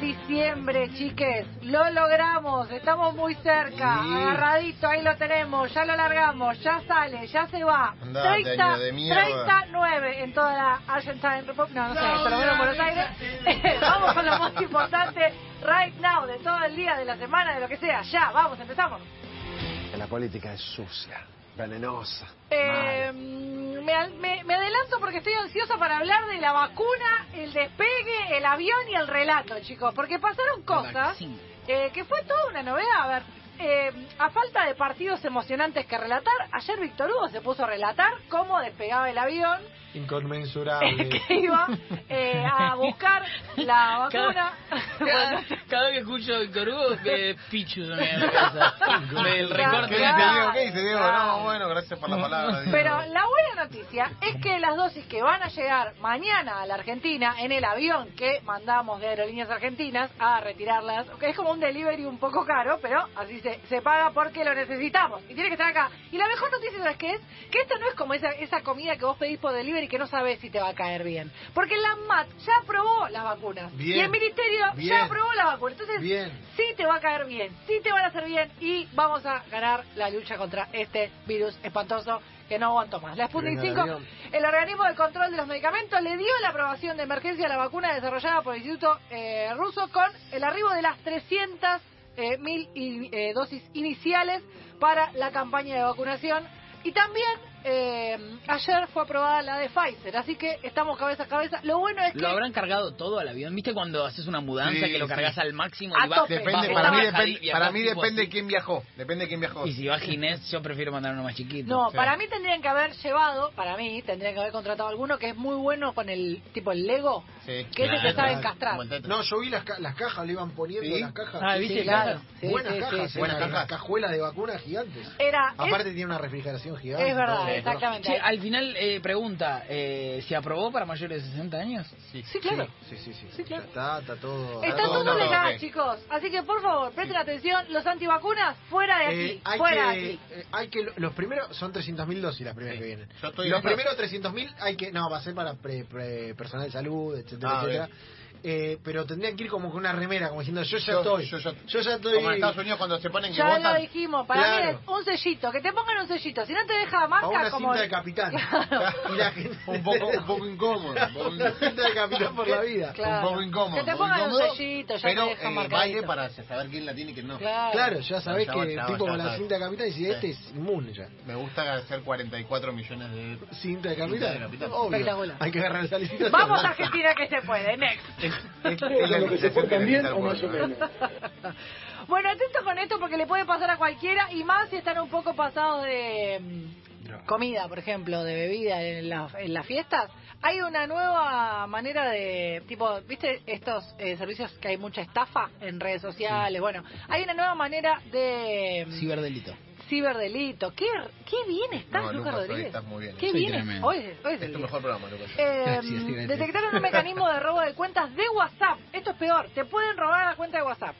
23 de diciembre, chiques. Lo logramos, estamos muy cerca. Sí. Agarradito, ahí lo tenemos, ya lo largamos, ya sale, ya se va. Andate, 30, año de mierda. 39 en toda la Argentine Republic. No, no sé, menos en Buenos Aires. vamos con lo más importante, right now, de todo el día, de la semana, de lo que sea. Ya, vamos, empezamos. La política es sucia, venenosa. Eh, me, al- me- me adelanto porque estoy ansiosa para hablar de la vacuna, el despegue, el avión y el relato, chicos. Porque pasaron cosas eh, que fue toda una novedad. A ver, eh, a falta de partidos emocionantes que relatar, ayer Víctor Hugo se puso a relatar cómo despegaba el avión Inconmensurable. que iba eh, a buscar la vacuna. Cada, cada vez que escucho a Víctor Hugo, me pichu a la cabeza. Me- El recorte ¿Qué dice. Diego? ¿Qué dice Diego? No, bueno, gracias por la palabra. Diego. Pero la buena noticia es que las dosis que van a llegar mañana a la Argentina en el avión que mandamos de Aerolíneas Argentinas a retirarlas, que es como un delivery un poco caro, pero así se, se paga porque lo necesitamos y tiene que estar acá. Y la mejor noticia ¿sabes qué es? Que esto no es como esa, esa comida que vos pedís por delivery que no sabés si te va a caer bien. Porque la MAT ya aprobó las vacunas Bien. y el Ministerio Bien. ya aprobó las vacunas. Entonces, Bien. sí te va a caer bien, sí te van a hacer bien y vamos a ganar la lucha contra este virus espantoso que no aguanto más. La Sputnik Venga, 5, avión. el organismo de control de los medicamentos, le dio la aprobación de emergencia a la vacuna desarrollada por el Instituto eh, Ruso con el arribo de las 300 eh, mil eh, dosis iniciales para la campaña de vacunación. Y también eh, ayer fue aprobada la de Pfizer, así que estamos cabeza a cabeza. Lo bueno es que... ¿Lo habrán cargado todo al avión? ¿Viste cuando haces una mudanza Sí, que lo sí. cargas al máximo A y vas, tope. Depende, Va- para mí, depende, y para mí depende así. quién viajó. Depende quién viajó. Y si va Ginés, yo prefiero mandar uno más chiquito. No, Sí. para mí tendrían que haber llevado, para mí tendrían que haber contratado alguno que es muy bueno con el tipo el Lego, Sí. que ese te Claro. sabe encastrar. No, yo vi las, ca- las cajas, le iban poniendo ¿Sí? las cajas. Ah, ¿viste? Sí, claro. Sí, buenas sí, cajas, sí, buenas cajas. cajuelas de vacunas gigantes. Era, Aparte es, tiene una refrigeración gigante. es verdad, exactamente. Al final, eh, pregunta, eh, ¿se aprobó para mayores de 60 años? Sí. Sí, claro. Sí, sí, sí. Sí, claro. Está, está todo. Está todo- legal, chicos. Así que por favor, presten atención. Los antivacunas, fuera de aquí. Eh, hay, fuera de aquí. eh, hay que los primeros son 300.000 dosis las primeras Sí. que vienen. Yo estoy los primeros 300.000 hay que no va a ser para pre- pre- personal de salud, etcétera, Ah, etcétera. Eh, pero tendrían que ir como con una remera, como diciendo yo ya Yo- estoy. yo ya- ya estoy. Como en Estados Unidos cuando se ponen que Ya lo dijimos, para Claro. mí es un sellito, que te pongan un sellito. Si no te deja marca, a una como. cinta de capitán. Claro. Y la gente Un poco, un poco incómodo. un poco una cinta de capitán por la vida. Claro. Un poco incómodo. Que te pongan un sellito, ya pero te deja marcadito. vale para saber quién la tiene y quién no. Claro. Claro, ya sabés Ya que va, tipo ya con la sabes. cinta de capitán y si Sí. este es inmune ya. Me gusta hacer 44 millones de... Cinta de Cinta capitán. de capitán. Obvio. Hay que agarrar esa licitación. Vamos a Argentina que se puede. Next. Es, la lo que se o más o menos. Bueno, atento con esto porque le puede pasar a cualquiera y más si están un poco pasados de mm, comida, por ejemplo, de bebida en, la- en las fiestas. Hay una nueva manera de, tipo, ¿viste estos eh, servicios que hay mucha estafa en redes sociales? Bueno, hay una nueva manera de mm, Ciberdelito. ciberdelito. ¿Qué, qué bien estás, No, Lucas Lucas, hoy Rodríguez. estás muy bien. Qué Soy bien. tremendo. Hoy, es- hoy es Es el tu día. mejor programa, Lucas. Eh, Gracias, gracias. detectaron un mecanismo de robo de cuentas de WhatsApp. Esto es peor, te pueden robar la cuenta de WhatsApp.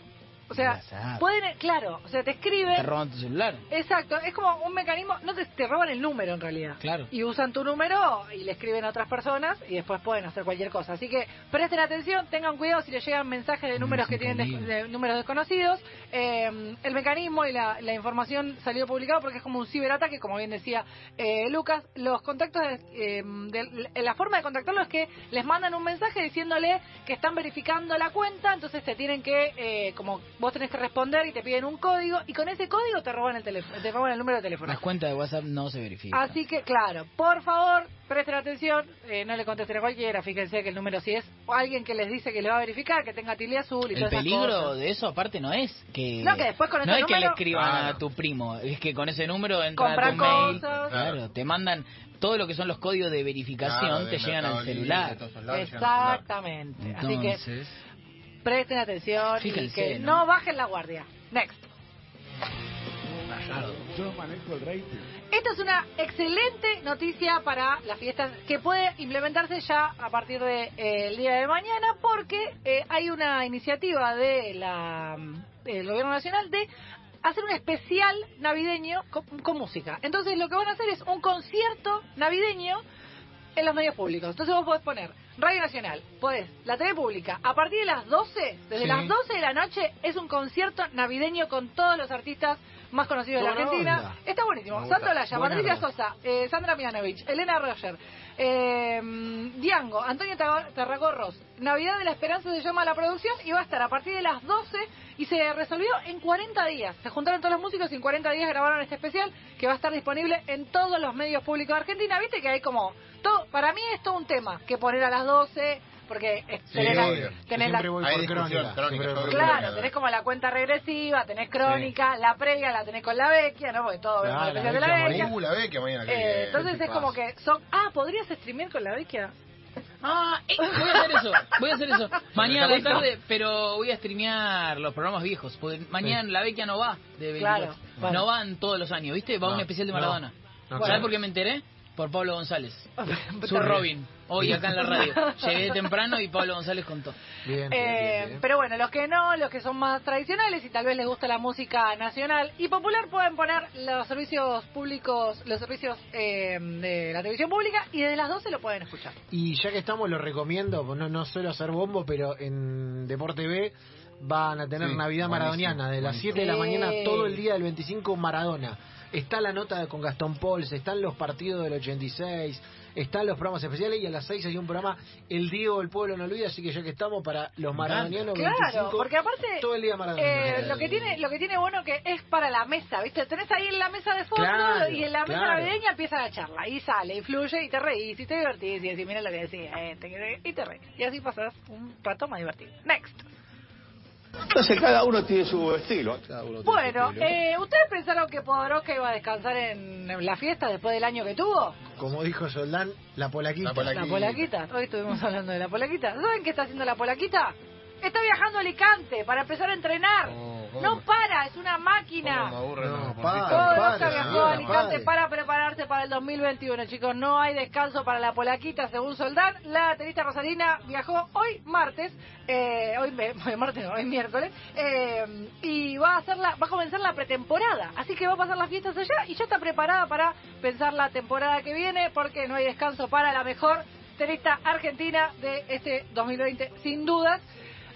O sea, pueden, claro, o sea, te Te escriben. roban tu celular. Exacto, es como un mecanismo, no te, te roban el número en realidad. Claro. Y usan tu número y le escriben a otras personas y después pueden hacer cualquier cosa. Así que presten atención, tengan cuidado si les llegan mensajes de números que tienen des- de números desconocidos. Eh, el mecanismo y la, la información salió publicado porque es como un ciberataque, como bien decía eh, Lucas. Los contactos, eh, de- la forma de contactarlo es que les mandan un mensaje diciéndole que están verificando la cuenta, entonces te tienen que, eh, como vos tenés que responder y te piden un código y con ese código te roban el teléfono, te roban el número de teléfono. Las cuentas de WhatsApp no se verifican. Así que, claro, por favor, presten atención, eh, no le contesten a cualquiera, fíjense que el número si es alguien que les dice que le va a verificar, que tenga tilde azul y El todas esas peligro cosas. de eso aparte no es que No, que después con no ese es que le número- escriban Claro. a tu primo, es que con ese número entran a Compran tu mail, cosas. claro, te mandan todo lo que son los códigos de verificación Claro, te llegan Mercado al Libre, celular. de todos esos lados, llegan al celular. Exactamente. Así que Entonces, presten atención y que ¿no? no bajen la guardia. Next. Yo manejo el rating. Esta es una excelente noticia para las fiestas que puede implementarse ya a partir del día de mañana porque eh, hay una iniciativa de la, del Gobierno Nacional de hacer un especial navideño con, con música. Entonces lo que van a hacer es un concierto navideño en los medios públicos. Entonces vos podés poner Radio Nacional, podés la TV pública. A partir de las 12, desde Sí. las 12 de la noche, es un concierto navideño con todos los artistas más conocidos de la Argentina. onda. Está buenísimo. Olaya, Buena Patricia onda. Sosa, eh, Sandra Mianovich, Elena Roger, eh, Diango, Antonio Tarragorros. Navidad de la Esperanza se llama la producción y va a estar a partir de las 12 y se resolvió en 40 días. Se juntaron todos los músicos y en 40 días grabaron este especial que va a estar disponible en todos los medios públicos de Argentina. Viste que hay como... todo Para mí es todo un tema que poner a las 12 porque Sí, tenés, la- obvio. Tenés la, voy por crónica. crónica, voy Claro, Claro. tenés como la cuenta regresiva, tenés crónica, la previa la tenés con la vecchia, ¿no? Porque todo el la especial de la Vecchia vecchia. Uh, la ve que mañana Eh, entonces es como que son... Ah, ¿podrías streamear con la vecchia? Ah, eh, voy a hacer eso, voy a hacer eso. Mañana Listo. tarde, pero voy a streamear los programas viejos, mañana la Vecchia no va de 24. Claro, bueno. No van todos los años, ¿viste? Va No, un especial de no, Maradona. no, ¿Sabes claro. por qué me enteré? Por Pablo González. Su Está bien. Robin, hoy acá en la radio. Llegué temprano y Pablo González contó. Bien, bien, Eh, bien, bien. Pero bueno, los que no, los que son más tradicionales y tal vez les gusta la música nacional y popular, pueden poner los servicios públicos, los servicios eh, de la televisión pública y desde las 12 lo pueden escuchar. Y ya que estamos, lo recomiendo, no, no suelo hacer bombo, pero en Deporte B van a tener Sí, Navidad maradoniana, de las buenísimo. 7 de la mañana todo el día del 25 Maradona. Está la nota con Gastón Pols, están los partidos del 86, están los programas especiales y a las 6 hay un programa El Diego del Pueblo no olvida, así que ya que estamos para los maradonianos Claro, 25, porque aparte todo el día eh, lo que tiene lo que tiene bueno que es para la mesa, ¿viste? Tenés ahí en la mesa de fondo Claro, y en la mesa claro. navideña empieza la charla y sale y fluye y te reís y te divertís y decís, mira lo que decía este, que- y te reís. Y así pasas un rato más divertido. Next. Entonces cada uno tiene su estilo. Bueno, eh, ¿ustedes pensaron que Podoroska iba a descansar en la fiesta después del año que tuvo? Como dijo Soldán, la polaquita. La polaquita. La polaquita. Hoy estuvimos hablando de la polaquita. ¿Saben qué está haciendo la polaquita? Está viajando a Alicante para empezar a entrenar. Oh, ¿cómo no para, es una máquina. me aburren No, los pa. deportistas. Podoroska padre, viajó a Alicante para prepararse para el 2021, chicos. No hay descanso para la polaquita, según Soldán. La tenista Rosalina viajó hoy martes, eh, hoy, hoy martes, hoy miércoles, eh, y va a hacer la, va a comenzar la pretemporada. Así que va a pasar las fiestas allá y ya está preparada para pensar la temporada que viene, porque no hay descanso para la mejor tenista argentina de este 2020, sin dudas.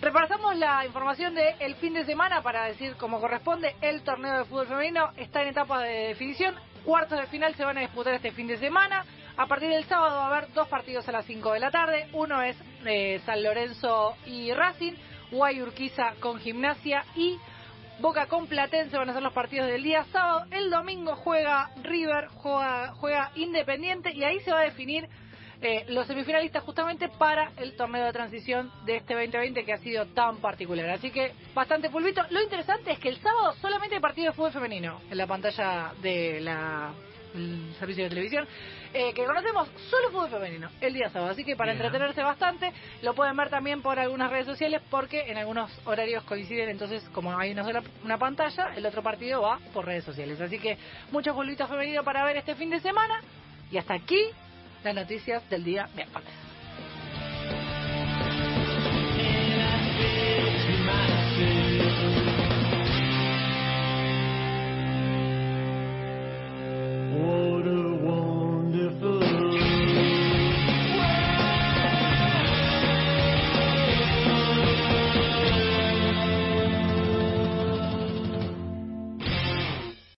Repasamos la información del el fin de semana para decir como corresponde. El torneo de fútbol femenino está en etapa de definición. Cuartos de final se van a disputar este fin de semana. A partir del sábado va a haber dos partidos a las 5 de la tarde. Uno es eh, San Lorenzo y Racing. Guayurquiza con Gimnasia y Boca con Platense van a ser los partidos del día sábado. El domingo juega River, juega, juega Independiente y ahí se va a definir eh, los semifinalistas justamente para el torneo de transición de este 2020 que ha sido tan particular. Así que bastante pulvito. Lo interesante es que el sábado solamente hay partido de fútbol femenino en la pantalla de la el servicio de televisión eh, que conocemos solo fútbol femenino el día sábado así que para Bien. entretenerse bastante lo pueden ver también por algunas redes sociales porque en algunos horarios coinciden entonces como hay una sola una pantalla el otro partido va por redes sociales así que mucho futbolito femenino para ver este fin de semana y hasta aquí las noticias del día miércoles